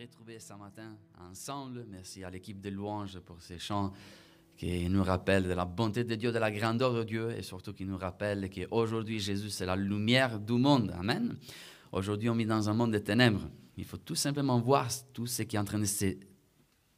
retrouver ce matin ensemble. Merci à l'équipe de louanges pour ces chants qui nous rappellent de la bonté de Dieu, de la grandeur de Dieu et surtout qui nous rappellent qu'aujourd'hui Jésus c'est la lumière du monde. Amen. Aujourd'hui on vit dans un monde de ténèbres. Il faut tout simplement voir tout ce qui est en train de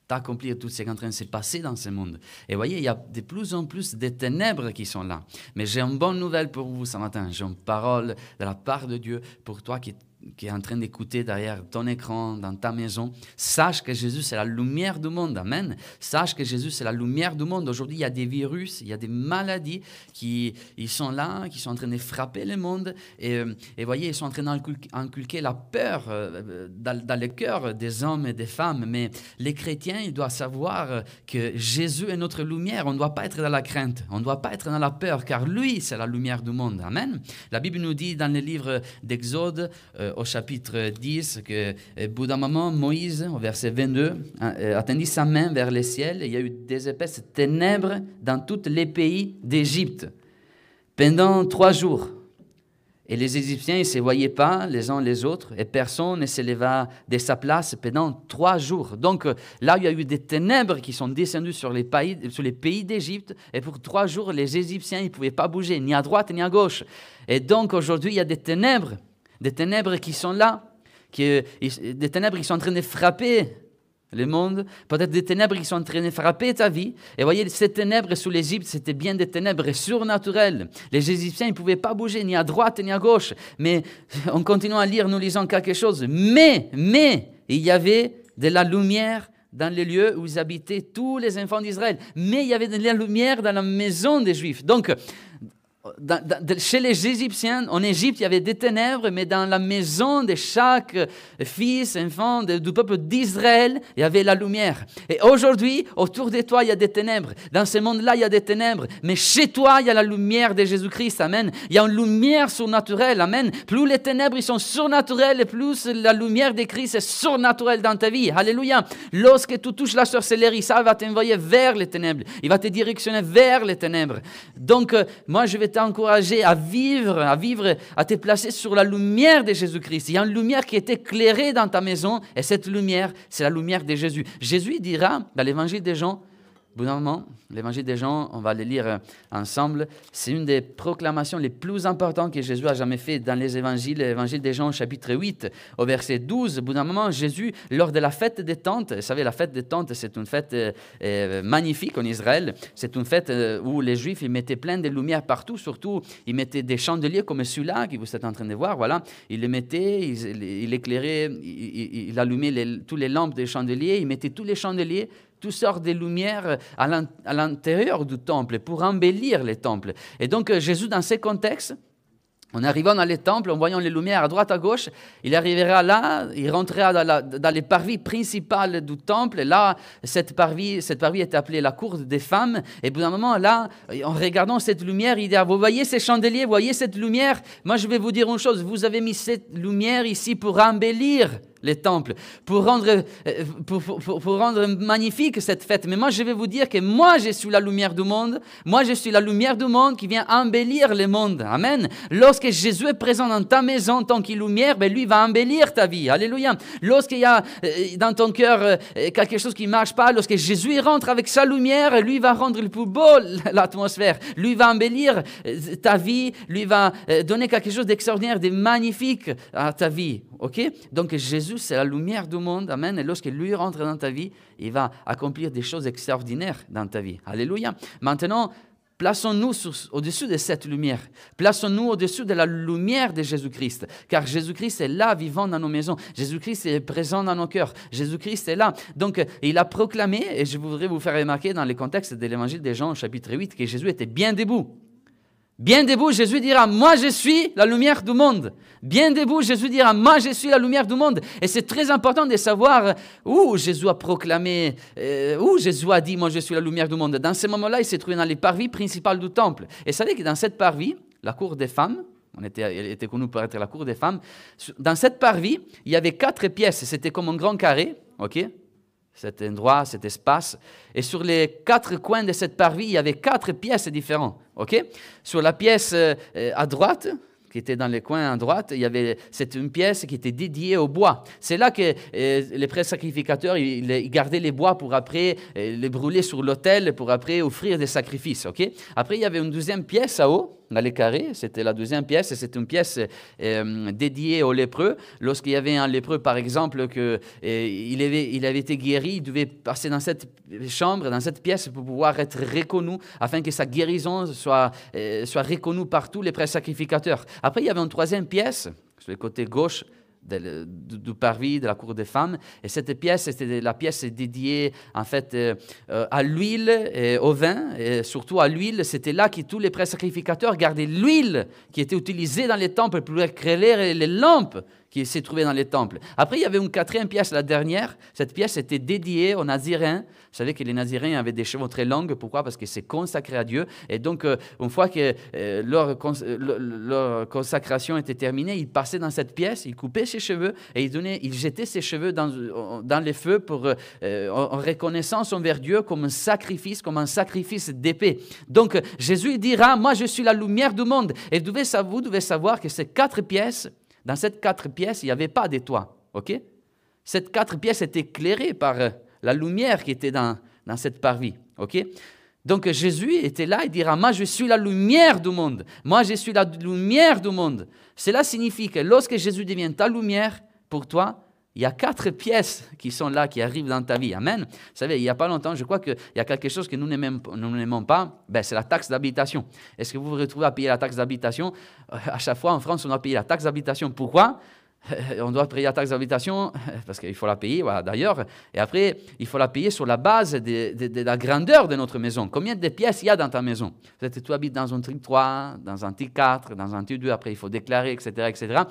s'accomplir, tout ce qui est en train de se passer dans ce monde. Et voyez, il y a de plus en plus de ténèbres qui sont là. Mais j'ai une bonne nouvelle pour vous ce matin. J'ai une parole de la part de Dieu pour toi qui qui est en train d'écouter derrière ton écran, dans ta maison, sache que Jésus, c'est la lumière du monde. Amen. Sache que Jésus, c'est la lumière du monde. Aujourd'hui, il y a des virus, il y a des maladies qui ils sont là, qui sont en train de frapper le monde. Et, euh, et voyez, ils sont en train d'inculquer la peur euh, dans, dans le cœur des hommes et des femmes. Mais les chrétiens, ils doivent savoir que Jésus est notre lumière. On ne doit pas être dans la crainte, on ne doit pas être dans la peur, car lui, c'est la lumière du monde. Amen. La Bible nous dit dans le livre d'Exode, euh, au chapitre 10 que, bout d'un moment, Moïse, au verset 22, attendit sa main vers le ciel et il y a eu des épaisses ténèbres dans tous les pays d'Égypte pendant trois jours. Et les Égyptiens ne se voyaient pas les uns les autres, et personne ne se leva de sa place pendant trois jours. Donc là, il y a eu des ténèbres qui sont descendues sur les pays, sur les pays d'Égypte, et pour trois jours, les Égyptiens ne pouvaient pas bouger, ni à droite ni à gauche. Et donc aujourd'hui, il y a des ténèbres des ténèbres qui sont là, qui, des ténèbres qui sont en train de frapper le monde, peut-être des ténèbres qui sont en train de frapper ta vie. Et voyez, ces ténèbres sous l'Égypte, c'était bien des ténèbres surnaturelles. Les Égyptiens, ils ne pouvaient pas bouger ni à droite ni à gauche. Mais on continue à lire, nous lisons quelque chose. Mais, mais, il y avait de la lumière dans les lieux où ils habitaient tous les enfants d'Israël. Mais il y avait de la lumière dans la maison des Juifs. Donc, chez les Égyptiens, en Égypte, il y avait des ténèbres, mais dans la maison de chaque fils, enfant du peuple d'Israël, il y avait la lumière. Et aujourd'hui, autour de toi, il y a des ténèbres. Dans ce monde-là, il y a des ténèbres. Mais chez toi, il y a la lumière de Jésus-Christ. Amen. Il y a une lumière surnaturelle. Amen. Plus les ténèbres sont surnaturelles, plus la lumière de Christ est surnaturelle dans ta vie. Alléluia. Lorsque tu touches la sorcellerie, ça va t'envoyer vers les ténèbres. Il va te directionner vers les ténèbres. Donc, euh, moi, je vais t'encourager à vivre, à vivre, à te placer sur la lumière de Jésus-Christ. Il y a une lumière qui est éclairée dans ta maison et cette lumière, c'est la lumière de Jésus. Jésus dira dans l'évangile des Jean, bout d'un moment, l'évangile des gens, on va le lire euh, ensemble. C'est une des proclamations les plus importantes que Jésus a jamais fait dans les évangiles. L'évangile des gens, chapitre 8, au verset 12. Au bout d'un moment, Jésus, lors de la fête des tentes, vous savez, la fête des tentes, c'est une fête euh, euh, magnifique en Israël. C'est une fête où les Juifs, ils mettaient plein de lumière partout. Surtout, ils mettaient des chandeliers comme celui-là que vous êtes en train de voir. Voilà, ils les mettaient, ils, éclairaient, ils, allumaient tous les lampes des chandeliers, ils mettaient tous les chandeliers toutes sortes de lumières à l'intérieur du temple pour embellir les temples. Et donc euh, Jésus, dans ces contextes, en arrivant dans les temples, en voyant les lumières à droite, à gauche, il arrivera là, il rentrera dans, les parvis principales du temple. là, cette parvis, cette parvis est appelée la cour des femmes. Et pour un moment, là, en regardant cette lumière, il dit, ah, vous voyez ces chandeliers, vous voyez cette lumière? Moi, je vais vous dire une chose, vous avez mis cette lumière ici pour embellir les temples, pour rendre, euh, pour, rendre magnifique cette fête. Mais moi, je vais vous dire que moi, je suis la lumière du monde. Moi, je suis la lumière du monde qui vient embellir le monde. Amen. Lorsque Jésus est présent dans ta maison tant qu'il lumière, ben, lui va embellir ta vie. Alléluia. Lorsqu'il y a euh, dans ton cœur euh, quelque chose qui ne marche pas, lorsque Jésus rentre avec sa lumière, lui va rendre le plus beau l'atmosphère. Lui va embellir ta vie. Lui va donner quelque chose d'extraordinaire, de magnifique à ta vie. OK? Donc Jésus, c'est la lumière du monde. Amen. Et lorsque lui rentre dans ta vie, il va accomplir des choses extraordinaires dans ta vie. Alléluia. Maintenant, plaçons-nous au-dessus de cette lumière. Plaçons-nous au-dessus de la lumière de Jésus-Christ. Car Jésus-Christ est là, vivant dans nos maisons. Jésus-Christ est présent dans nos cœurs. Jésus-Christ est là. Donc, il a proclamé, et je voudrais vous faire remarquer dans le contexte de l'évangile de Jean, chapitre 8, que Jésus était bien debout. Bien debout, Jésus dira, moi je suis la lumière du monde. Bien debout, Jésus dira, moi je suis la lumière du monde. Et c'est très important de savoir où Jésus a proclamé, euh, où Jésus a dit, moi je suis la lumière du monde. Dans ce moment-là, il s'est trouvé dans les parvis principales du temple. Et savez que dans cette parvis, la cour des femmes, on était, elle était connue pour être la cour des femmes, dans cette parvis, il y avait quatre pièces. C'était comme un grand carré, ok? Cet endroit, cet espace. Et sur les quatre coins de cette parvis, il y avait quatre pièces différentes. ok? Sur la pièce euh, à droite, qui était dans le coin à droite, il y avait c'est une pièce qui était dédiée au bois. C'est là que euh, les prêtres sacrificateurs ils, gardaient les bois pour après euh, les brûler sur l'autel pour après offrir des sacrifices. Ok? Après il y avait une deuxième pièce à haut les c'était la deuxième pièce, et c'est une pièce euh, dédiée aux lépreux. Lorsqu'il y avait un lépreux, par exemple, que il avait, il avait été guéri, il devait passer dans cette chambre, dans cette pièce, pour pouvoir être reconnu, afin que sa guérison soit, soit reconnue par tous les prêtres sacrificateurs. Après, il y avait une troisième pièce, sur le côté gauche du parvis de la cour des femmes. Et cette pièce, c'était la pièce dédiée en fait euh, euh, à l'huile et au vin, et surtout à l'huile. C'était là que tous les prêtres sacrificateurs gardaient l'huile qui était utilisée dans les temples pour éclairer les lampes qui s'est trouvé dans les temples. Après, il y avait une quatrième pièce, la dernière. Cette pièce était dédiée aux Naziréens. Vous savez que les Naziréens avaient des cheveux très longs. Pourquoi? Parce que c'est consacré à Dieu. Et donc, euh, une fois que euh, leur, leur, consacration était terminée, ils passaient dans cette pièce, ils coupaient ses cheveux et ils, donnaient, ils jetaient ses cheveux dans, dans les feux pour, euh, en reconnaissance envers Dieu comme un sacrifice, comme un sacrifice d'épée. Donc, Jésus dira, moi je suis la lumière du monde. Et vous devez savoir que ces quatre pièces, dans ces quatre pièces, il n'y avait pas de toit. OK? Ces quatre pièces étaient éclairées par euh, la lumière qui était dans, dans cette parvis. OK? Donc Jésus était là, il dira, moi je suis la lumière du monde, moi je suis la lumière du monde. Cela signifie que lorsque Jésus devient ta lumière pour toi, il y a quatre pièces qui sont là, qui arrivent dans ta vie. Amen. Vous savez, il n'y a pas longtemps, je crois qu'il y a quelque chose que nous n'aimons pas, ben, c'est la taxe d'habitation. Est-ce que vous vous retrouvez à payer la taxe d'habitation? Euh, À chaque fois, en France, on doit payer la taxe d'habitation. Pourquoi? On doit payer la taxe d'habitation parce qu'il faut la payer, voilà, d'ailleurs. Et après, il faut la payer sur la base de, la grandeur de notre maison. Combien de pièces il y a dans ta maison? Peut-être tu habites dans un truc 3, dans un truc 4, dans un truc 2, après il faut déclarer, etc., etc.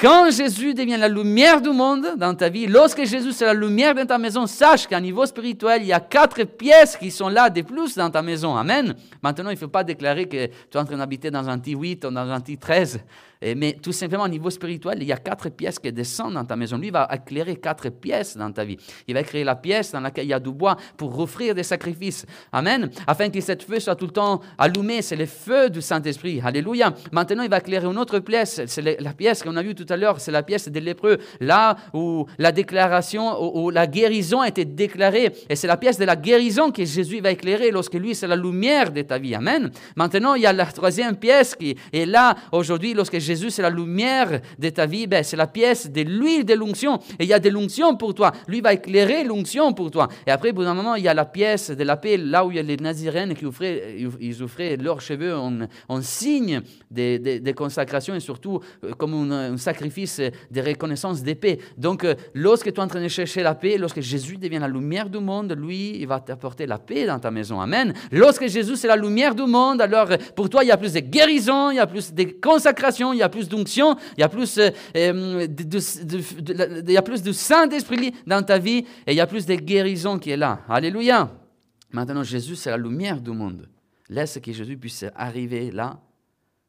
Quand Jésus devient la lumière du monde dans ta vie, lorsque Jésus est la lumière de ta maison, sache qu'à niveau spirituel, il y a quatre pièces qui sont là de plus dans ta maison. Amen. Maintenant, il ne faut pas déclarer que tu es en train d'habiter dans un T8 ou dans un T13 mais tout simplement, au niveau spirituel, il y a quatre pièces qui descendent dans ta maison. Lui va éclairer quatre pièces dans ta vie. Il va créer la pièce dans laquelle il y a du bois pour offrir des sacrifices. Amen. Afin que cette feu soit tout le temps allumé. C'est le feu du Saint-Esprit. Alléluia. Maintenant, il va éclairer une autre pièce. C'est la pièce qu'on a vue tout à l'heure. C'est la pièce des lépreux. Là où la déclaration, où, la guérison a été déclarée. Et c'est la pièce de la guérison que Jésus va éclairer lorsque lui, c'est la lumière de ta vie. Amen. Maintenant, il y a la troisième pièce qui est là aujourd'hui lorsque Jésus, c'est la lumière de ta vie, ben, c'est la pièce de l'huile de l'onction. Et il y a de l'onction pour toi. Lui va éclairer l'onction pour toi. Et après, bout d'un moment, il y a la pièce de la paix, là où il y a les naziréennes qui offraient, ils offraient leurs cheveux en, signe de, consacration et surtout euh, comme un, sacrifice de reconnaissance d'épée. Donc, euh, lorsque tu es en train de chercher la paix, lorsque Jésus devient la lumière du monde, lui, il va t'apporter la paix dans ta maison. Amen. Lorsque Jésus c'est la lumière du monde, alors pour toi, il y a plus de guérison, il y a plus de consacration, il y a plus d'onction, il y a plus, euh, euh, de, il y de Saint-Esprit dans ta vie et il y a plus de guérison qui est là. Alléluia. Maintenant, Jésus, c'est la lumière du monde. Laisse que Jésus puisse arriver là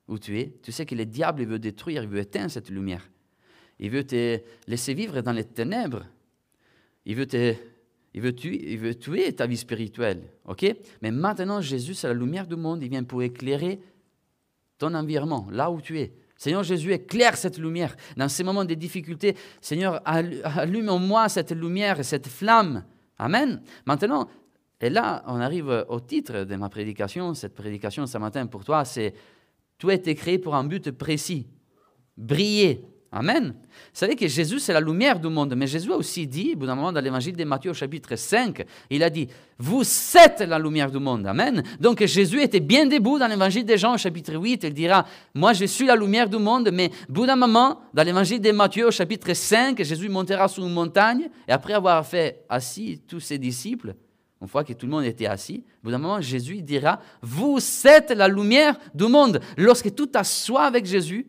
où tu es. Tu sais que le diable il veut détruire, il veut éteindre cette lumière. Il veut te laisser vivre dans les ténèbres. Il veut te, il veut, tuer, il veut tuer ta vie spirituelle. ok? Mais maintenant, Jésus, c'est la lumière du monde. Il vient pour éclairer ton environnement, là où tu es. Seigneur Jésus, éclaire cette lumière. Dans ces moments de difficulté, Seigneur, allume en moi cette lumière, cette flamme. Amen. Maintenant, et là, on arrive au titre de ma prédication. Cette prédication ce matin pour toi, c'est Tout a été créé pour un but précis. Briller Amen. Vous savez que Jésus, c'est la lumière du monde. Mais Jésus a aussi dit, au bout d'un moment, dans l'évangile de Matthieu, au chapitre 5, il a dit Vous êtes la lumière du monde. Amen. Donc Jésus était bien debout dans l'évangile de Jean, au chapitre 8. Il dira Moi, je suis la lumière du monde. Mais au bout d'un moment, dans l'évangile de Matthieu, au chapitre 5, Jésus montera sur une montagne. Et après avoir fait assis tous ses disciples, une fois que tout le monde était assis, au bout d'un moment, Jésus dira Vous êtes la lumière du monde. Lorsque tout t'assois avec Jésus,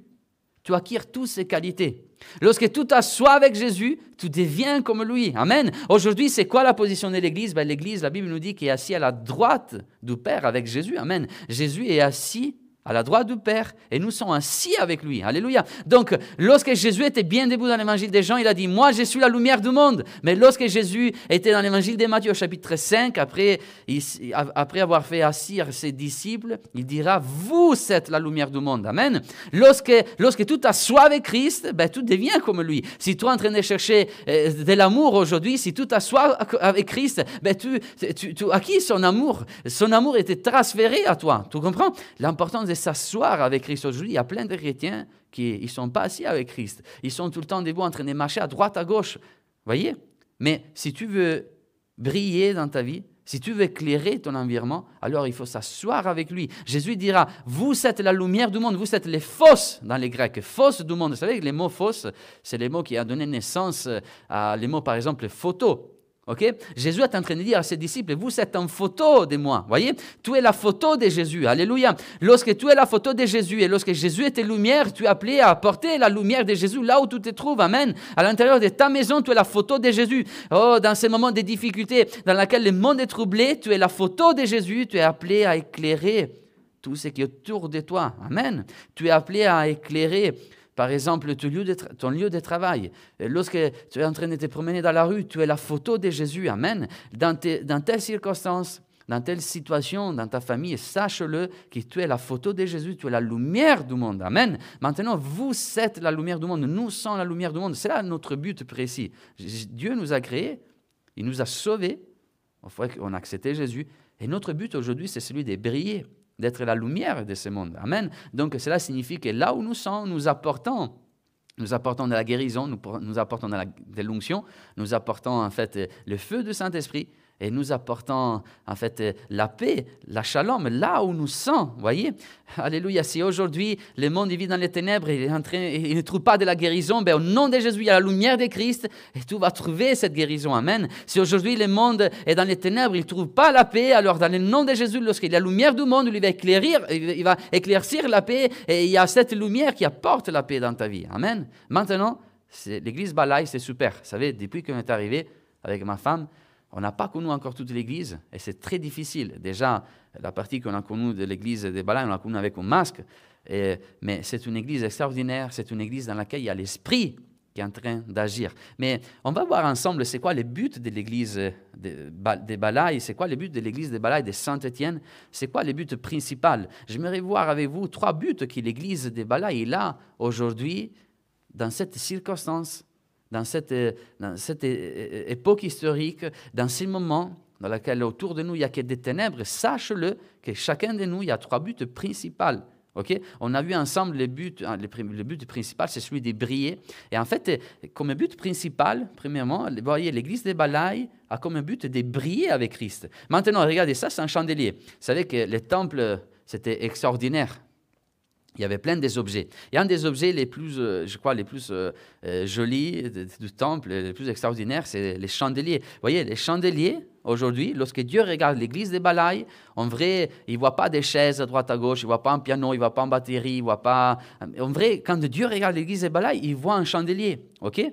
tu acquiers toutes ces qualités. Lorsque tu t'assois avec Jésus, tu deviens comme lui. Amen. Aujourd'hui, c'est quoi la position de l'Église? Ben, L'Église, la Bible nous dit qu'il est assis à la droite du Père avec Jésus. Amen. Jésus est assis à la droite du Père, et nous sommes assis avec lui. Alléluia. Donc, lorsque Jésus était bien debout dans l'évangile des gens, il a dit, moi, je suis la lumière du monde. Mais lorsque Jésus était dans l'évangile de Matthieu, chapitre 5, après, après avoir fait assir ses disciples, il dira, vous êtes la lumière du monde. Amen. Lorsque, lorsque tu t'assois avec Christ, ben, tu deviens comme lui. Si tu es en train de chercher euh, de l'amour aujourd'hui, si tu t'assois avec Christ, ben, tu, tu, son amour. Son amour était transféré à toi. Tu comprends? L'importance s'asseoir avec Christ. Aujourd'hui, il y a plein de chrétiens qui ne sont pas assis avec Christ. Ils sont tout le temps debout en train de marcher à droite, à gauche. voyez? Mais si tu veux briller dans ta vie, si tu veux éclairer ton environnement, alors il faut s'asseoir avec lui. Jésus dira, vous êtes la lumière du monde, vous êtes les fausses dans les Grecs, fausses du monde. Vous savez que les mots fausses, c'est les mots qui ont donné naissance à les mots, par exemple, photo. Jésus est en train de dire à ses disciples, vous êtes en photo de moi. Voyez, tu es la photo de Jésus. Alléluia. Lorsque tu es la photo de Jésus et lorsque Jésus était lumière, tu es appelé à apporter la lumière de Jésus là où tu te trouves. Amen. À l'intérieur de ta maison, tu es la photo de Jésus. Oh, dans ces moments de difficulté dans lesquels le monde est troublé, tu es la photo de Jésus. Tu es appelé à éclairer tout ce qui est autour de toi. Amen. Tu es appelé à éclairer par exemple, ton lieu, de travail. Lorsque tu es en train de te promener dans la rue, tu es la photo de Jésus. Amen. Dans, dans telle circonstance, dans telle situation, dans ta famille, sache-le que tu es la photo de Jésus, tu es la lumière du monde. Amen. Maintenant, vous êtes la lumière du monde, nous sommes la lumière du monde. C'est là notre but précis. Dieu nous a créés, il nous a sauvés, on a accepté Jésus. Et notre but aujourd'hui, c'est celui de briller d'être la lumière de ce monde. Amen. Donc cela signifie que là où nous sommes, nous apportons nous apportons de la guérison, nous, nous apportons de l'onction, nous apportons en fait le feu du Saint-Esprit, et nous apportons en fait la paix, la shalom, là où nous sommes. Voyez Alléluia. Si aujourd'hui le monde vit dans les ténèbres et il, ne trouve pas de la guérison, ben, au nom de Jésus, il y a la lumière de Christ et tu vas trouver cette guérison. Amen. Si aujourd'hui le monde est dans les ténèbres, il ne trouve pas la paix, alors dans le nom de Jésus, lorsqu'il y a la lumière du monde, il va, éclairer, il va éclaircir la paix et il y a cette lumière qui apporte la paix dans ta vie. Amen. Maintenant, l'église Balaï, c'est super. Vous savez, depuis qu'on est arrivé avec ma femme, on n'a pas connu encore toute l'Église et c'est très difficile. Déjà, la partie qu'on a connue de l'Église des Balaïs, on l'a connue avec un masque. mais c'est une Église extraordinaire, c'est une Église dans laquelle il y a l'Esprit qui est en train d'agir. Mais on va voir ensemble c'est quoi le but de l'Église des Balaïs, c'est quoi le but de l'Église des Balaïs de Saint-Étienne, c'est quoi le but principal? J'aimerais voir avec vous trois buts que l'Église des Balaïs a aujourd'hui dans cette circonstance dans cette, euh, cette euh, époque historique, dans ces moments dans lesquels autour de nous il n'y a que des ténèbres, sache-le que chacun de nous, il y a trois buts principaux. On a vu ensemble le but, hein, le but principal, c'est celui de briller. Et en fait, comme but principal, premièrement, voyez, l'église des Balaïs a comme but de briller avec Christ. Maintenant, regardez, ça, c'est un chandelier. Vous savez que le temple, c'était extraordinaire il y avait plein des objets. Et un des objets les plus, euh, je crois, les plus euh, euh, jolis du temple, les plus extraordinaires, c'est les chandeliers. Vous voyez, les chandeliers, aujourd'hui, lorsque Dieu regarde l'église des Balaïs, en vrai, il ne voit pas des chaises à droite à gauche, il ne voit pas un piano, il ne voit pas une batterie, il voit pas... En vrai, quand Dieu regarde l'église des Balaïs, il voit un chandelier, ok?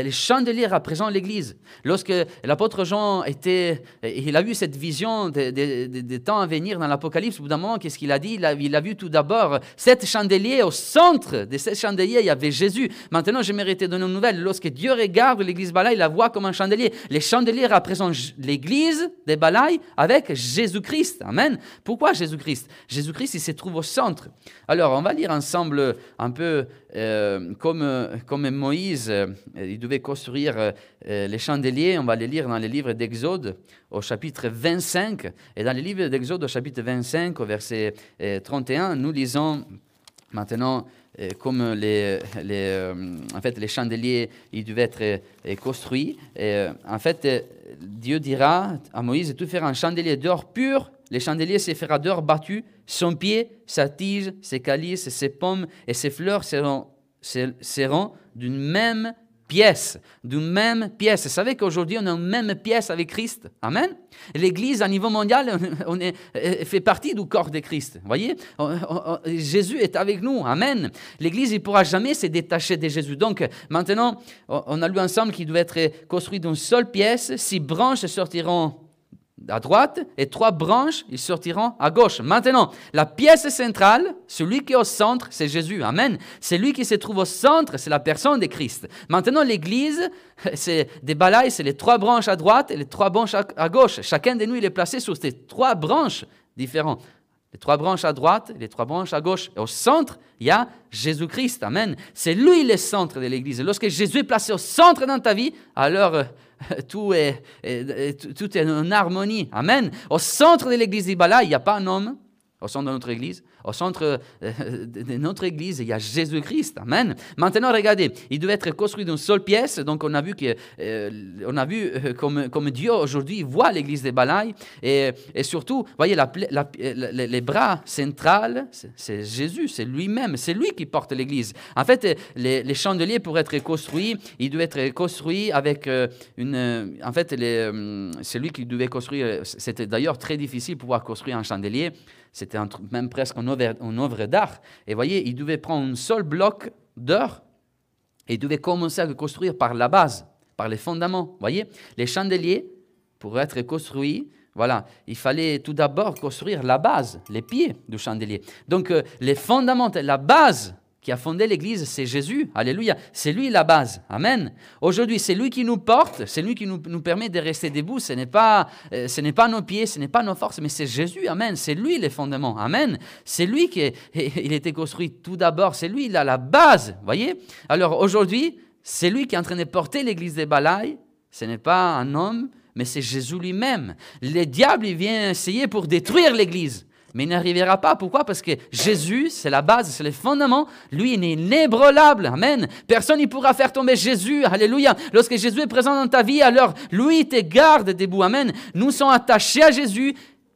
Les chandeliers représentent l'Église. Lorsque l'apôtre Jean était, il a vu cette vision des temps à venir dans l'Apocalypse, au bout d'un moment, qu'est-ce qu'il a dit? Il a, vu tout d'abord sept chandeliers. Au centre de ces chandeliers, il y avait Jésus. Maintenant, je méritais donner une nouvelle. Lorsque Dieu regarde l'Église Balaï, il la voit comme un chandelier. Les chandeliers représentent l'Église des Balaï avec Jésus-Christ. Amen. Pourquoi Jésus-Christ? Jésus-Christ, il se trouve au centre. Alors, on va lire ensemble un peu euh, comme, comme Moïse. Euh, devait construire euh, euh, les chandeliers, on va les lire dans les livres d'Exode au chapitre 25. Et dans les livres d'Exode au chapitre 25, au verset 31, euh, nous lisons maintenant comme les, en fait, les chandeliers ils devaient être construits. En fait, Dieu dira à Moïse, tu feras un chandelier d'or pur, les chandeliers se fera d'or battu, son pied, sa tige, ses calices, ses pommes et ses fleurs seront, d'une même pièce, d'une même pièce. Vous savez qu'aujourd'hui, on a une même pièce avec Christ. Amen. L'Église, à niveau mondial, on est, fait partie du corps de Christ. Voyez? Jésus est avec nous. Amen. L'Église, il ne pourra jamais se détacher de Jésus. Donc, maintenant, on a lu ensemble qu'il doit être construit d'une seule pièce. Six branches sortiront à droite et trois branches, ils sortiront à gauche. Maintenant, la pièce centrale, celui qui est au centre, c'est Jésus. Amen. C'est lui qui se trouve au centre, c'est la personne de Christ. Maintenant, l'Église, c'est des balailles, c'est les trois branches à droite et les trois branches à gauche. Chacun de nous, il est placé sur ces trois branches différentes. Les trois branches à droite, les trois branches à gauche. Au centre, il y a Jésus-Christ. Amen. C'est lui le centre de l'Église. Lorsque Jésus est placé au centre dans ta vie, alors euh, tout est, tout est en harmonie. Amen. Au centre de l'église d'Ibala, il n'y a pas un homme, au centre de notre église. Au centre euh, de notre église, il y a Jésus-Christ. Amen. Maintenant, regardez, il devait être construit d'une seule pièce. Donc, on a vu, que, euh, a vu euh, comme, comme Dieu aujourd'hui voit l'église des Balaïs. Et, et, surtout, voyez, les bras centrales, c'est Jésus, c'est lui-même. C'est lui qui porte l'église. En fait, les, chandeliers, pour être construits, ils devaient être construits avec une. En fait, c'est lui qui devait construire. C'était d'ailleurs très difficile de pouvoir construire un chandelier. C'était même presque œuvre, d'art. Et voyez, il devait prendre un seul bloc d'or et il devait commencer à le construire par la base, par les fondements. voyez, les chandeliers, pour être construits, voilà, il fallait tout d'abord construire la base, les pieds du chandelier. Donc, euh, les fondements, la base qui a fondé l'Église, c'est Jésus. Alléluia. C'est lui la base. Amen. Aujourd'hui, c'est lui qui nous porte, c'est lui qui nous, nous, permet de rester debout. Ce n'est pas, euh, ce n'est pas nos pieds, ce n'est pas nos forces, mais c'est Jésus. Amen. C'est lui les fondements. Amen. C'est lui qui est, il était construit tout d'abord. C'est lui, il a la base. Voyez? Alors aujourd'hui, c'est lui qui est en train de porter l'Église des Balaïs. Ce n'est pas un homme, mais c'est Jésus lui-même. Le diable, il vient essayer pour détruire l'Église mais il n'arrivera pas. Pourquoi? Parce que Jésus, c'est la base, c'est le fondement. Lui, il est inébranlable. Amen. Personne ne pourra faire tomber Jésus. Alléluia. Lorsque Jésus est présent dans ta vie, alors lui te garde debout. Amen. Nous sommes attachés à Jésus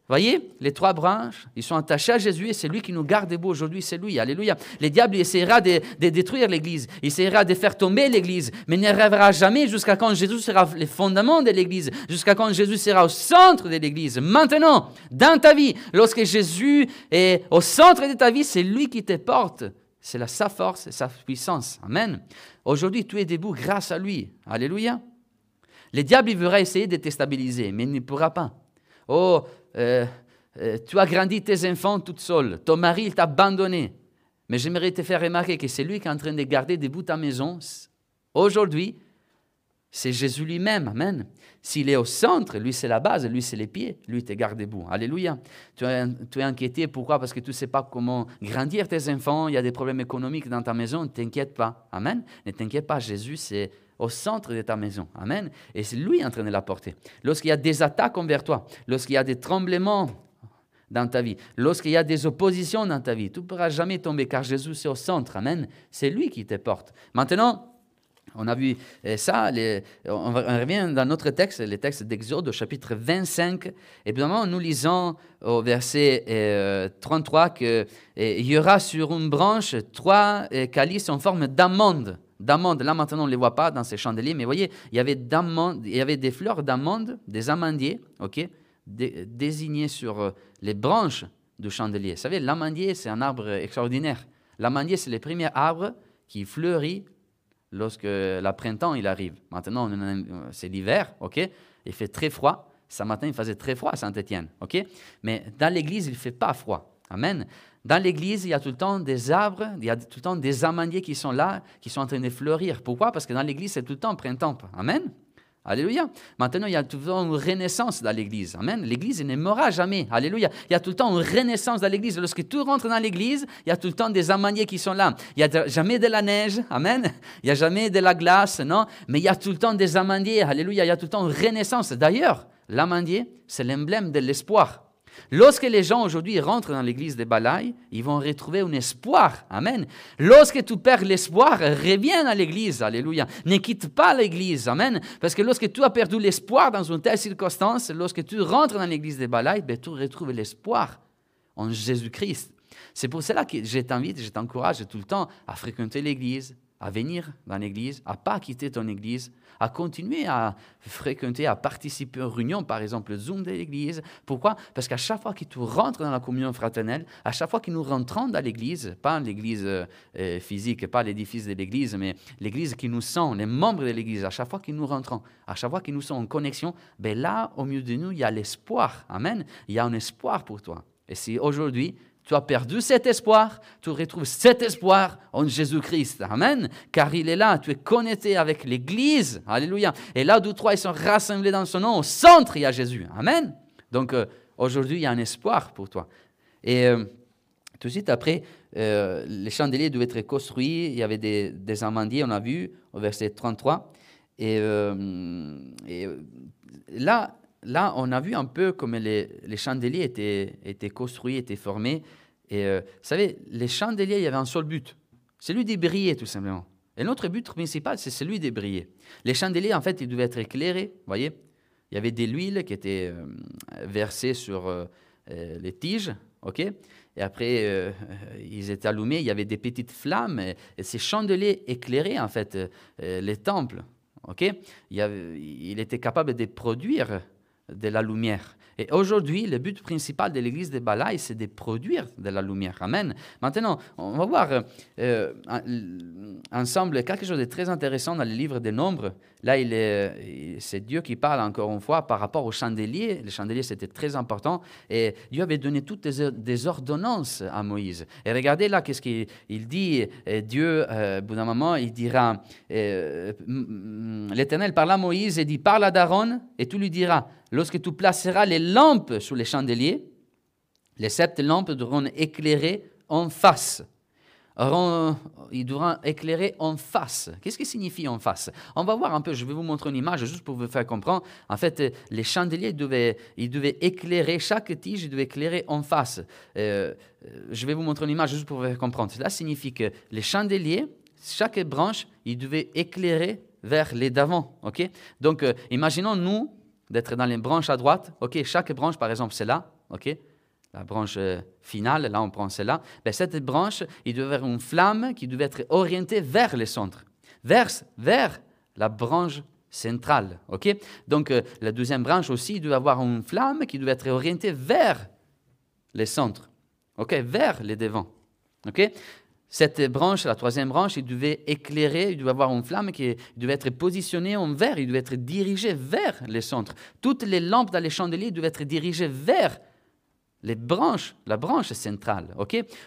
Voyez, les trois branches, ils sont attachés à Jésus et c'est lui qui nous garde debout aujourd'hui, c'est lui. Alléluia. Le diable essaiera de, détruire l'Église, il essaiera de faire tomber l'Église, mais il ne rêvera jamais jusqu'à quand Jésus sera le fondement de l'Église, jusqu'à quand Jésus sera au centre de l'Église. Maintenant, dans ta vie, lorsque Jésus est au centre de ta vie, c'est lui qui te porte. C'est sa force et sa puissance. Amen. Aujourd'hui, tu es debout grâce à lui. Alléluia. Le diable, il voudra essayer de te stabiliser, mais il ne pourra pas. Oh, euh, euh, tu as grandi tes enfants toute seule, ton mari t'a abandonné. Mais j'aimerais te faire remarquer que c'est lui qui est en train de garder debout ta maison. Aujourd'hui, c'est Jésus lui-même. Amen. S'il est au centre, lui c'est la base, lui c'est les pieds, lui te garde debout. Alléluia. Tu tu es inquiété, pourquoi? Parce que tu ne sais pas comment grandir tes enfants, il y a des problèmes économiques dans ta maison, ne t'inquiète pas. Amen. Ne t'inquiète pas, Jésus c'est au centre de ta maison. Amen. Et c'est lui en train de la porter. Lorsqu'il y a des attaques envers toi, lorsqu'il y a des tremblements dans ta vie, lorsqu'il y a des oppositions dans ta vie, tu ne pourras jamais tomber car Jésus est au centre. Amen. C'est lui qui te porte. Maintenant, on a vu euh, ça, on, revient dans notre texte, le texte d'Exode au chapitre 25. Évidemment, nous lisons au verset 33 euh, qu'il euh, y aura sur une branche trois calices en forme d'amande d'amandes. Là, maintenant, on ne les voit pas dans ces chandeliers, mais voyez, il y avait, il y avait des fleurs d'amandes, des amandiers, ok, désignés sur euh, les branches du chandelier. Vous savez, l'amandier, c'est un arbre extraordinaire. L'amandier, c'est le premier arbre qui fleurit lorsque le printemps il arrive. Maintenant, c'est l'hiver, ok Il fait très froid. Ce matin, il faisait très froid à Saint-Étienne, ok Mais dans l'église, il ne fait pas froid. Amen. Dans l'église, il y a tout le temps des arbres, il y a tout le temps des amandiers qui sont là, qui sont en train de fleurir. Pourquoi? Parce que dans l'église, c'est tout le temps printemps. Amen. Alléluia. Maintenant, il y a tout le temps une renaissance dans l'église. Amen. L'église ne mourra jamais. Alléluia. Il y a tout le temps une renaissance dans l'église. Lorsque tu rentres dans l'église, il y a tout le temps des amandiers qui sont là. Il n'y a jamais de la neige. Amen. Il n'y a jamais de la glace, non? Mais il y a tout le temps des amandiers. Alléluia. Il y a tout le temps une renaissance. D'ailleurs, l'amandier, c'est l'emblème de l'espoir. Lorsque les gens aujourd'hui rentrent dans l'église des Balaïs, ils vont retrouver un espoir. Amen. Lorsque tu perds l'espoir, reviens à l'église. Alléluia. Ne quitte pas l'église. Amen. Parce que lorsque tu as perdu l'espoir dans une telle circonstance, lorsque tu rentres dans l'église des Balaïs, ben, tu retrouves l'espoir en Jésus-Christ. C'est pour cela que je t'invite, je t'encourage tout le temps à fréquenter l'église, à venir dans l'église, à pas quitter ton église, à continuer à fréquenter, à participer aux réunions, par exemple le Zoom de l'église. Pourquoi? Parce qu'à chaque fois que tu rentres dans la communion fraternelle, à chaque fois que nous rentrons dans l'église, pas l'église euh, physique, pas l'édifice de l'église, mais l'église qui nous sent, les membres de l'église, à chaque fois que nous rentrons, à chaque fois que nous sommes en connexion, ben là, au milieu de nous, il y a l'espoir. Amen. Il y a un espoir pour toi. Et si aujourd'hui, tu as perdu cet espoir, tu retrouves cet espoir en Jésus-Christ. Amen. Car il est là, tu es connecté avec l'Église. Alléluia. Et là d'où trois ils sont rassemblés dans son nom, au centre, il y a Jésus. Amen. Donc euh, aujourd'hui, il y a un espoir pour toi. Et euh, tout de suite après, euh, les chandeliers devaient être construits. Il y avait des, des on a vu, au verset 33. Et, et là, là, on a vu un peu comment les, chandeliers étaient, construits, étaient formés. Et euh, vous savez, les chandeliers, il y avait un seul but. Celui de briller, tout simplement. Et notre but principal, c'est celui de briller. Les chandeliers, en fait, ils devaient être éclairés, voyez. Il y avait de l'huile qui était euh, versée sur euh, les tiges, ok Et après, ils étaient allumés, il y avait des petites flammes. Et, ces chandeliers éclairaient, en fait, les temples, ok il, il était capable de produire de la lumière. Et aujourd'hui, le but principal de l'église de Balaï, c'est de produire de la lumière. Amen. Maintenant, on va voir euh, ensemble quelque chose de très intéressant dans le livre des Nombres. Là, il est, c'est Dieu qui parle encore une fois par rapport au chandelier. Le chandelier, c'était très important. Et Dieu avait donné toutes des, ordonnances à Moïse. Et regardez là, qu'est-ce qu'il dit. Dieu, euh, au bout d'un moment, il dira, euh, l'Éternel parla à Moïse et dit, parle à Daron et tu lui diras, lorsque tu placeras les lampes sous les chandeliers, les sept lampes devront éclairer en face. Ils devront éclairer en face. Qu'est-ce que signifie en face? On va voir un peu, je vais vous montrer une image juste pour vous faire comprendre. En fait, les chandeliers devaient, ils devaient éclairer, chaque tige devait éclairer en face. Euh, je vais vous montrer une image juste pour vous faire comprendre. Cela signifie que les chandeliers, chaque branche, ils devaient éclairer vers les d'avant. ok? Donc, euh, imaginons nous, d'être dans les branches à droite. OK, chaque branche, par exemple, c'est là. OK, la branche euh, finale, là, on prend celle-là. Ben, cette branche, il devait avoir une flamme qui devait être orientée vers le centre, vers, vers la branche centrale. OK Donc, euh, la deuxième branche aussi, il avoir une flamme qui devait être orientée vers le centre. OK Vers les devants. OK cette branche, la troisième branche, il devait éclairer, il devait avoir une flamme qui devait être positionnée en vert, il devait être dirigé vers le centre. Toutes les lampes dans les chandeliers devaient être dirigées vers les branches, la branche centrale.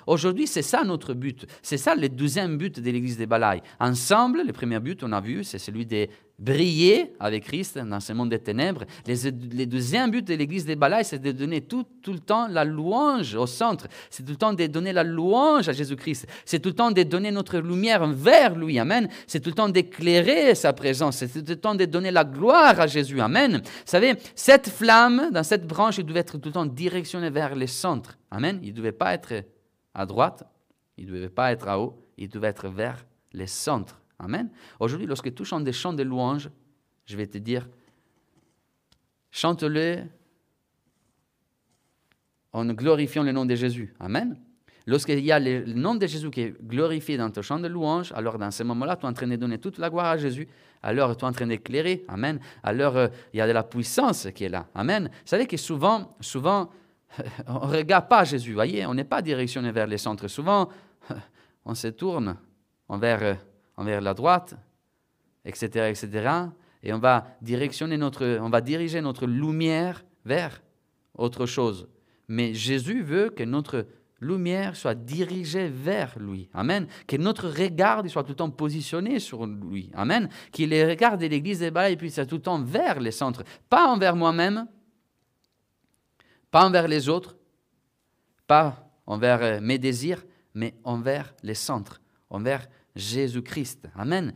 Aujourd'hui, c'est ça notre but. C'est ça le deuxième but de l'église des Balaïs. Ensemble, le premier but, on a vu, c'est celui de briller avec Christ dans ce monde des ténèbres. Les deuxième but de l'église des Balaïs, c'est de donner tout, tout, le temps la louange au centre. C'est tout le temps de donner la louange à Jésus-Christ. C'est tout le temps de donner notre lumière vers lui. Amen. C'est tout le temps d'éclairer sa présence. C'est tout le temps de donner la gloire à Jésus. Amen. Vous savez, cette flamme, dans cette branche, il devait être tout le temps directionné vers le centre. Amen. Il ne devait pas être à droite. Il ne devait pas être à haut. Il devait être vers le centre. Amen. Aujourd'hui, lorsque tu chantes des chants de louange, je vais te dire, chante-le en glorifiant le nom de Jésus. Amen. Lorsqu'il y a le nom de Jésus qui est glorifié dans ton chant de louange, alors dans ce moment-là, tu es en train de donner toute la gloire à Jésus. Alors tu es en train d'éclairer. Amen. Alors euh, il y a de la puissance qui est là. Amen. Vous savez que souvent, souvent, on ne regarde pas Jésus. Voyez, on n'est pas directionné vers les centres. Souvent, on se tourne vers euh, envers la droite, etc., etc. Et on va directionner notre, on va diriger notre lumière vers autre chose. Mais Jésus veut que notre lumière soit dirigée vers lui. Amen. Que notre regard soit tout le temps positionné sur lui. Amen. Qu'il les regard de l'Église des Balaïs puisse être tout le temps vers les centres. Pas envers moi-même, pas envers les autres, pas envers mes désirs, mais envers les centres, envers Jésus-Christ. Amen.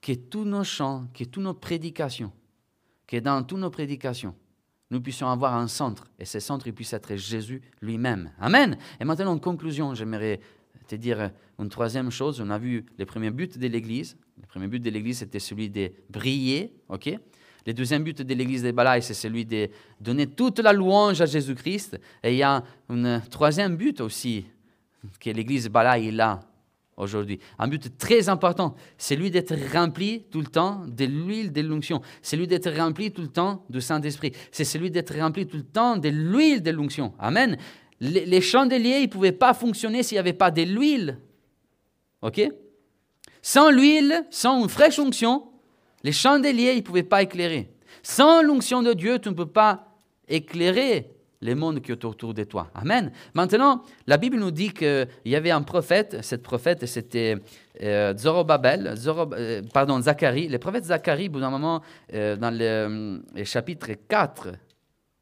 Que tous nos chants, que toutes nos prédications, que dans toutes nos prédications, nous puissions avoir un centre, et ce centre puisse être Jésus lui-même. Amen. Et maintenant, en conclusion, j'aimerais te dire une troisième chose. On a vu le premier but de l'Église. Le premier but de l'Église, c'était celui de briller. ok? Le deuxième but de l'Église des Balaïs, c'est celui de donner toute la louange à Jésus-Christ. Et il y a un troisième but aussi que l'Église Balaïs a aujourd'hui. Un but très important, c'est lui d'être rempli tout le temps de l'huile de l'onction. C'est lui d'être rempli tout le temps du Saint-Esprit. C'est celui d'être rempli tout le temps de l'huile de l'onction. Amen. Les, chandeliers, ils ne pouvaient pas fonctionner s'il n'y avait pas de l'huile. OK? Sans l'huile, sans une fraîche onction, les chandeliers, ils ne pouvaient pas éclairer. Sans l'onction de Dieu, tu ne peux pas éclairer le monde qui est autour de toi. Amen. Maintenant, la Bible nous dit qu'il y avait un prophète, cette prophète, c'était euh, Zorobabel, euh, pardon, Zacharie. Le prophète Zacharie, bout d'un moment, euh, dans le, chapitre 4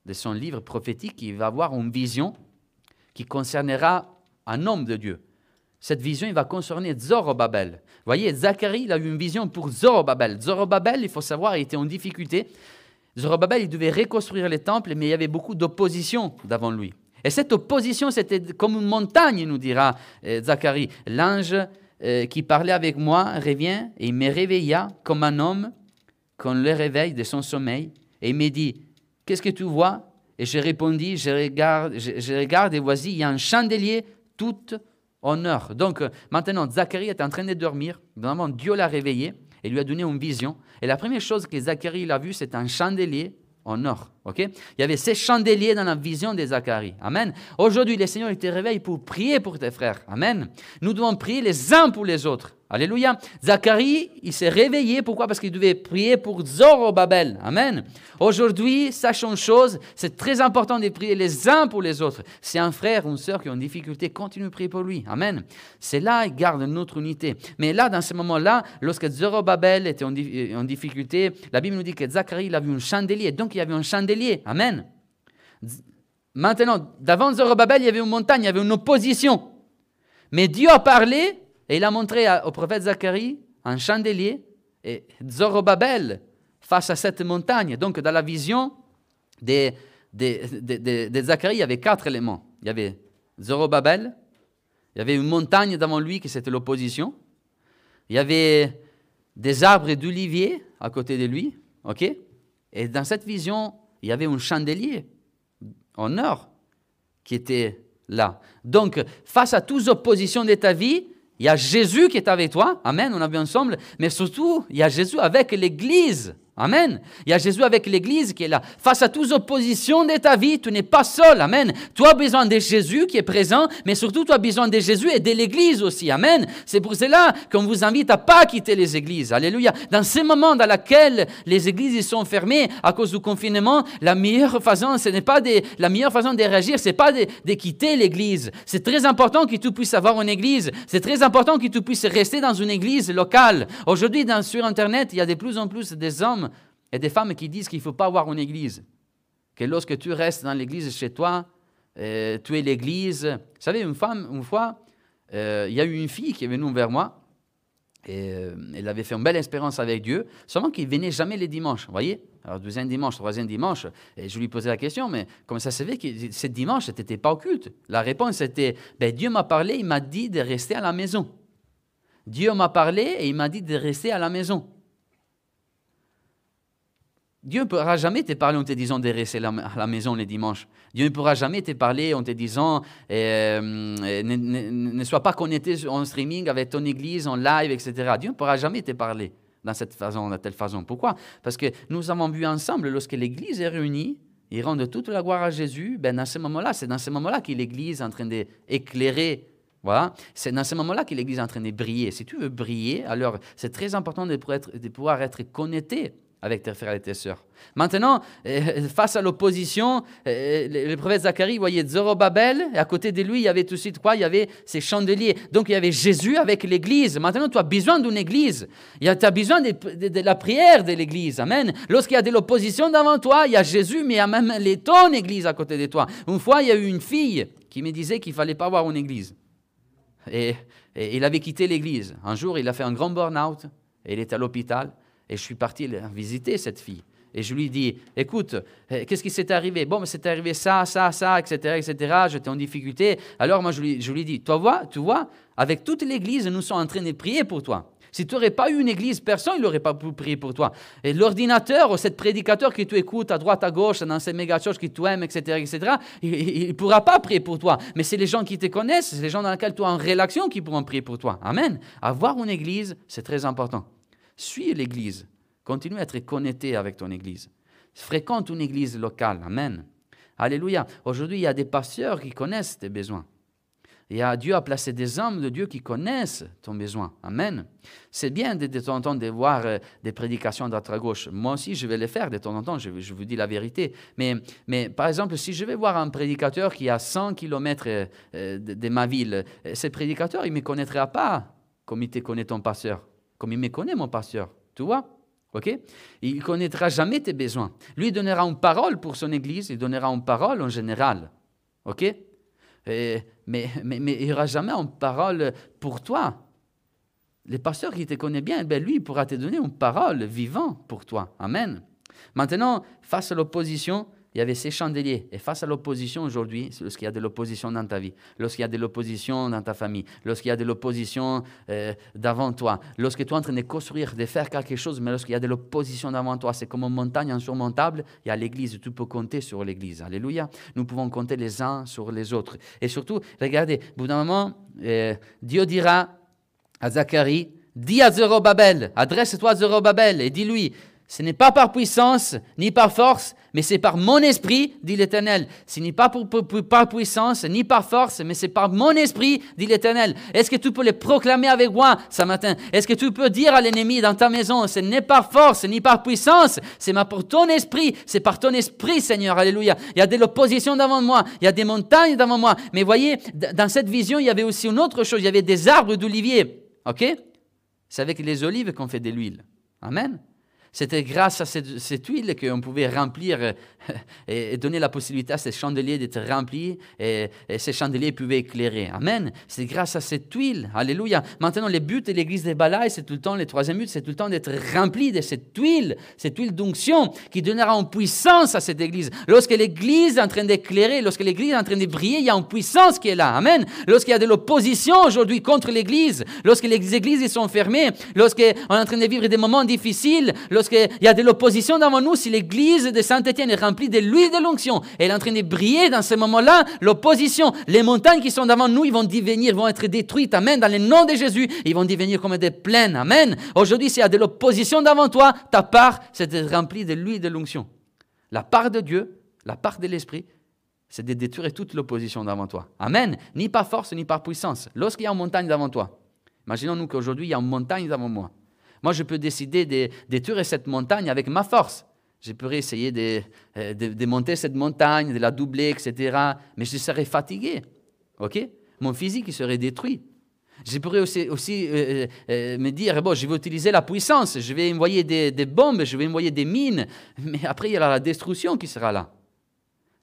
de son livre prophétique, il va avoir une vision qui concernera un homme de Dieu. Cette vision, il va concerner Zorobabel. Vous voyez, Zacharie, il a eu une vision pour Zorobabel. Zorobabel, il faut savoir, il était en difficulté. Zorobabel, il devait reconstruire les temples, mais il y avait beaucoup d'opposition devant lui. Et cette opposition, c'était comme une montagne, nous dira euh, Zacharie. L'ange euh, qui parlait avec moi revient et il me réveilla comme un homme qu'on le réveille de son sommeil. Et il me dit, qu'est-ce que tu vois? Et je répondis, je regarde, et voici, il y a un chandelier tout en or. Donc maintenant, Zacharie est en train de dormir. Vraiment, Dieu l'a réveillé et lui a donné une vision. Et la première chose que Zacharie a vue, c'est un chandelier en or. ok? Il y avait ces chandeliers dans la vision de Zacharie. Amen. Aujourd'hui, le Seigneur te réveille pour prier pour tes frères. Amen. Nous devons prier les uns pour les autres. Alléluia. Zacharie, il s'est réveillé. Pourquoi? Parce qu'il devait prier pour Zorobabel. Amen. Aujourd'hui, sachons une chose, c'est très important de prier les uns pour les autres. Si un frère ou une sœur qui ont une difficulté, continue de prier pour lui. Amen. C'est là, il garde notre unité. Mais là, dans ce moment-là, lorsque Zorobabel était en, en, difficulté, la Bible nous dit que Zacharie, il a vu un chandelier. Donc, il y avait un chandelier. Amen. Maintenant, d'avant Zorobabel, il y avait une montagne, il y avait une opposition. Mais Dieu a parlé et il a montré au prophète Zacharie un chandelier et Zorobabel face à cette montagne. Donc, dans la vision de, Zacharie, il y avait quatre éléments. Il y avait Zorobabel, il y avait une montagne devant lui qui c'était l'opposition. Il y avait des arbres d'olivier à côté de lui. ok? Et dans cette vision, il y avait un chandelier en or qui était là. Donc, face à toutes oppositions de ta vie, il y a Jésus qui est avec toi. Amen, on a vu ensemble. Mais surtout, il y a Jésus avec l'Église. Amen. Il y a Jésus avec l'Église qui est là. Face à toutes oppositions de ta vie, tu n'es pas seul. Amen. Tu as besoin de Jésus qui est présent, mais surtout tu as besoin de Jésus et de l'Église aussi. Amen. C'est pour cela qu'on vous invite à pas quitter les églises. Alléluia. Dans ces moments dans lesquels les églises sont fermées à cause du confinement, la meilleure façon, ce n'est pas de, la meilleure façon de réagir, pas de, de, quitter l'église. C'est très important que tu puisses avoir une église. C'est très important que tu puisses rester dans une église locale. Aujourd'hui, sur Internet, il y a de plus en plus des hommes et des femmes qui disent qu'il ne faut pas avoir une église. Que lorsque tu restes dans l'église chez toi, euh, tu es l'église. Vous savez, une femme, une fois, euh, il y a eu une fille qui est venue vers moi. Et euh, elle avait fait une belle expérience avec Dieu, seulement qu'il venait jamais les dimanches, vous voyez Alors, deuxième dimanche, troisième dimanche, et je lui posais la question, mais comment ça se fait que ce dimanche, tu n'étais pas occulte? La réponse était, ben, Dieu m'a parlé, il m'a dit de rester à la maison. Dieu m'a parlé et il m'a dit de rester à la maison. Dieu ne pourra jamais te parler en te disant de rester à la maison les dimanches. Dieu ne pourra jamais te parler en te disant euh, euh, ne, sois pas connecté en streaming avec ton église, en live, etc. Dieu ne pourra jamais te parler dans cette façon, de telle façon. Pourquoi? Parce que nous avons vu ensemble, lorsque l'église est réunie, ils rendent toute la gloire à Jésus, ben dans ce moment-là, c'est dans ce moment-là que l'église est en train d'éclairer voilà. C'est dans ce moment-là que l'Église est en train de briller. Si tu veux briller, alors c'est très important de pouvoir être connecté avec tes frères et tes sœurs. Maintenant, euh, face à l'opposition, euh, le, prophète Zacharie voyait Zorobabel, et à côté de lui, il y avait tout de suite quoi Il y avait ces chandeliers. Donc, il y avait Jésus avec l'Église. Maintenant, tu as besoin d'une Église. Tu as besoin de, la prière de l'Église. Amen. Lorsqu'il y a de l'opposition devant toi, il y a Jésus, mais il y a même ton Église à côté de toi. Une fois, il y a eu une fille qui me disait qu'il fallait pas avoir une Église. Et, et il avait quitté l'Église. Un jour, il a fait un grand burn-out, et il est à l'hôpital. Et je suis parti visiter cette fille. Et je lui dis, écoute, eh, qu'est-ce qui s'est arrivé? Bon, c'est arrivé ça, ça, ça, etc., etc. J'étais en difficulté. Alors moi, je lui, dis, tu vois, tu vois, avec toute l'Église, nous sommes en train de prier pour toi. Si tu n'aurais pas eu une église, personne n'aurait pas pu prier pour toi. Et l'ordinateur ou cette prédicateur que tu écoutes à droite, à gauche, dans ces méga churches qui t'aiment, etc., etc., il ne pourra pas prier pour toi. Mais c'est les gens qui te connaissent, c'est les gens dans lesquels tu es en relation qui pourront prier pour toi. Amen. Avoir une église, c'est très important. Suis l'église. Continue à être connecté avec ton église. Fréquente une église locale. Amen. Alléluia. Aujourd'hui, il y a des pasteurs qui connaissent tes besoins. Et Dieu a placé des hommes de Dieu qui connaissent ton besoin. Amen. C'est bien de, temps en temps de voir euh, des prédications droite à gauche. Moi aussi, je vais les faire de temps en temps, je, vous dis la vérité. Mais, mais, par exemple, si je vais voir un prédicateur qui est à 100 km euh, euh, de, ma ville, ce prédicateur, il ne me connaîtra pas comme il te connaît ton pasteur, comme il me connaît mon pasteur. Tu vois OK? Il ne connaîtra jamais tes besoins. Lui donnera une parole pour son église, il donnera une parole en général. OK? Mais, mais, il n'y aura jamais une parole pour toi. Les pasteurs qui te connaissent bien, ben lui, pourra te donner une parole vivante pour toi. Amen. Maintenant, face à l'opposition, il y avait ces chandeliers. Et face à l'opposition aujourd'hui, lorsqu'il y a de l'opposition dans ta vie, lorsqu'il y a de l'opposition dans ta famille, lorsqu'il y a de l'opposition euh, devant toi, lorsque tu es en train de construire, de faire quelque chose, mais lorsqu'il y a de l'opposition devant toi, c'est comme une montagne insurmontable, il y a l'Église, tu peux compter sur l'Église. Alléluia. Nous pouvons compter les uns sur les autres. Et surtout, regardez, au bout d'un moment, euh, Dieu dira à Zacharie, dis à Zerobabel, adresse-toi à Zerobabel et dis-lui, ce n'est pas par puissance ni par force, mais c'est par mon esprit, dit l'Éternel. Ce n'est pas par puissance ni par force, mais c'est par mon esprit, dit l'Éternel. Est-ce que tu peux le proclamer avec moi ce matin? Est-ce que tu peux dire à l'ennemi dans ta maison, ce n'est pas force ni par puissance, c'est pour ton esprit, c'est par ton esprit, Seigneur, alléluia. Il y a de l'opposition devant moi, il y a des montagnes devant moi. Mais voyez, dans cette vision, il y avait aussi une autre chose, il y avait des arbres d'olivier. OK? C'est avec les olives qu'on fait de l'huile. Amen. C'était grâce à cette, huile qu'on pouvait remplir euh, et, donner la possibilité à ces chandeliers d'être remplis et, ces chandeliers pouvaient éclairer. Amen. C'est grâce à cette huile. Alléluia. Maintenant, le but de l'église des Balaïs, c'est tout le temps, le troisième but, c'est tout le temps d'être rempli de cette huile, cette huile d'onction qui donnera en puissance à cette église. Lorsque l'église est en train d'éclairer, lorsque l'église est en train de briller, il y a une puissance qui est là. Amen. Lorsqu'il y a de l'opposition aujourd'hui contre l'église, lorsque les églises sont fermées, lorsqu'on est en train de vivre des moments difficiles, lorsqu'il y a de l'opposition devant nous, si l'église de Saint-Étienne est remplie de l'huile de l'onction, elle est en train de briller dans ce moment-là, l'opposition, les montagnes qui sont devant nous, ils vont devenir, vont être détruites, amen, dans le nom de Jésus, ils vont devenir comme des plaines, amen. Aujourd'hui, s'il y a de l'opposition devant toi, ta part, c'est d'être rempli de l'huile de l'onction. La part de Dieu, la part de l'Esprit, c'est de détruire toute l'opposition devant toi. Amen. Ni par force, ni par puissance. Lorsqu'il y a une montagne devant toi, imaginons-nous qu'aujourd'hui, il y a une montagne devant moi. Moi, je peux décider de détruire cette montagne avec ma force. Je pourrais essayer euh, de, de, monter cette montagne, de la doubler, etc. Mais je serais fatigué. OK? Mon physique serait détruit. Je pourrais aussi, euh, euh, me dire, bon, je vais utiliser la puissance, je vais envoyer des, des, bombes, je vais envoyer des mines, mais après, il y aura la destruction qui sera là.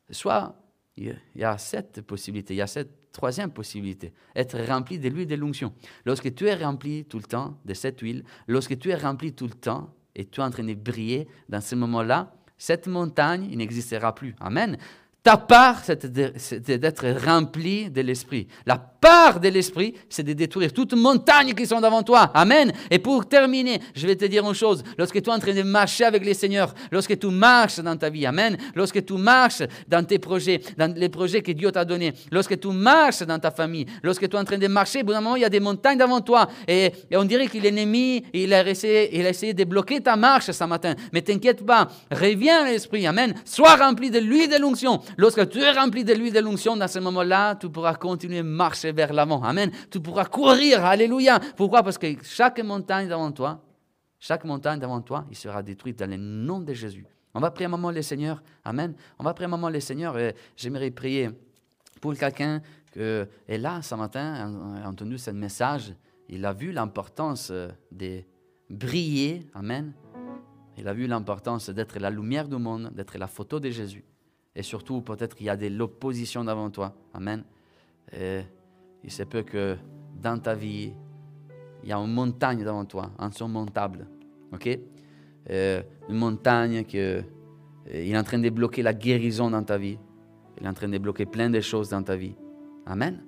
Soit, il y a cette possibilité, il y a cette Troisième possibilité, être rempli de l'huile de l'onction. Lorsque tu es rempli tout le temps de cette huile, lorsque tu es rempli tout le temps et tu es en train de briller dans ce moment-là, cette montagne n'existera plus. Amen. Ta part, c'est d'être rempli de l'Esprit. La part de l'Esprit, c'est de détruire toutes montagnes qui sont devant toi. Amen. Et pour terminer, je vais te dire une chose. Lorsque tu es en train de marcher avec les Seigneurs, lorsque tu marches dans ta vie, Amen. Lorsque tu marches dans tes projets, dans les projets que Dieu t'a donnés, lorsque tu marches dans ta famille, lorsque tu es en train de marcher, bon moment, il y a des montagnes devant toi. Et, on dirait que l'ennemi, il a, essayé, il a essayé de bloquer ta marche ce matin. Mais t'inquiète pas, reviens à l'Esprit. Amen. Sois rempli de l'huile de l'onction. Lorsque tu es rempli de l'huile de l'onction, dans ce moment-là, tu pourras continuer à marcher vers l'avant. Amen. Tu pourras courir. Alléluia. Pourquoi? Parce que chaque montagne devant toi, chaque montagne devant toi, il sera détruite dans le nom de Jésus. On va prier un moment les seigneurs. Amen. On va prier un moment les seigneurs. Et j'aimerais prier pour quelqu'un qui est là ce matin, a entendu ce message. Il a vu l'importance de briller. Amen. Il a vu l'importance d'être la lumière du monde, d'être la photo de Jésus. Et surtout, peut-être qu'il y a de l'opposition devant toi. Amen. Et il se peut que dans ta vie, il y a une montagne devant toi, insurmontable. OK? Euh, Une montagne qui euh, est en train de bloquer la guérison dans ta vie. Il est en train de bloquer plein de choses dans ta vie. Amen?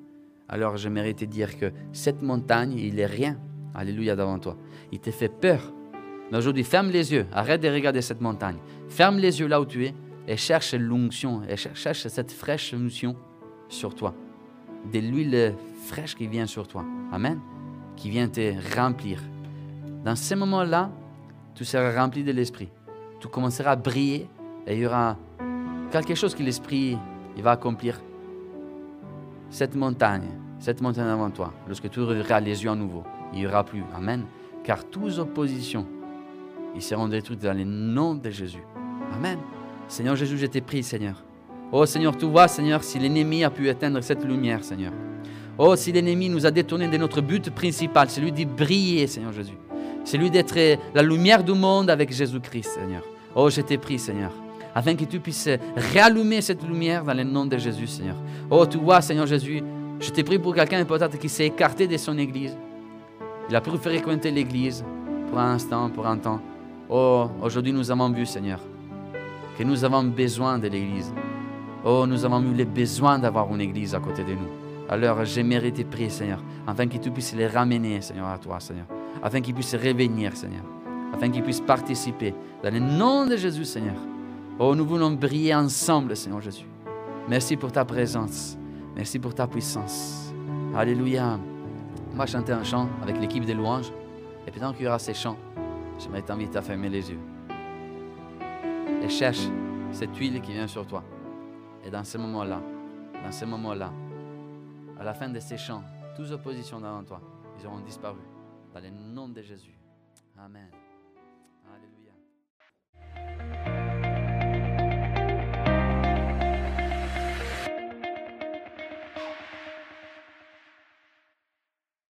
Alors j'aimerais te dire que cette montagne, il est rien. Alléluia devant toi. Il te fait peur. Mais aujourd'hui, ferme les yeux. Arrête de regarder cette montagne. Ferme les yeux là où tu es et cherche l'onction. Et cherche cette fraîche onction sur toi. De l'huile fraîche qui vient sur toi. Amen. Qui vient te remplir. Dans ces moments-là, tu seras rempli de l'Esprit. Tu commenceras à briller et il y aura quelque chose que l'Esprit va accomplir. Cette montagne, cette montagne avant toi, lorsque tu ouvriras les yeux à nouveau, il n'y aura plus. Amen. Car toutes oppositions, ils seront détruites dans le nom de Jésus. Amen. Seigneur Jésus, je t'ai pris, Seigneur. Oh Seigneur, tu vois, Seigneur, si l'ennemi a pu éteindre cette lumière, Seigneur. Oh, si l'ennemi nous a détourné de notre but principal, celui de briller, Seigneur Jésus. Celui d'être la lumière du monde avec Jésus-Christ, Seigneur. Oh, je t'ai pris, Seigneur, afin que tu puisses réallumer cette lumière dans le nom de Jésus, Seigneur. Oh, tu vois, Seigneur Jésus, je t'ai pris pour quelqu'un peut-être qui s'est écarté de son église. Il a préféré fréquenter l'église pour un instant, pour un temps. Oh, aujourd'hui nous avons vu, Seigneur, que nous avons besoin de l'église. Oh, nous avons eu le besoin d'avoir une église à côté de nous. Alors, j'ai mérité prier, Seigneur, afin que tu puisses les ramener, Seigneur, à toi, Seigneur. Afin qu'ils puissent revenir, Seigneur. Afin qu'ils puissent participer. Dans le nom de Jésus, Seigneur. Oh, nous voulons briller ensemble, Seigneur Jésus. Merci pour ta présence. Merci pour ta puissance. Alléluia. On va chanter un chant avec l'équipe des louanges. Et pendant qu'il y aura ces chants, j'aimerais t'inviter à fermer les yeux. Et cherche cette huile qui vient sur toi. Et dans ce moment-là, dans ce moment-là, à la fin de ces chants, toutes oppositions devant toi, ils auront disparu. Dans le nom de Jésus. Amen.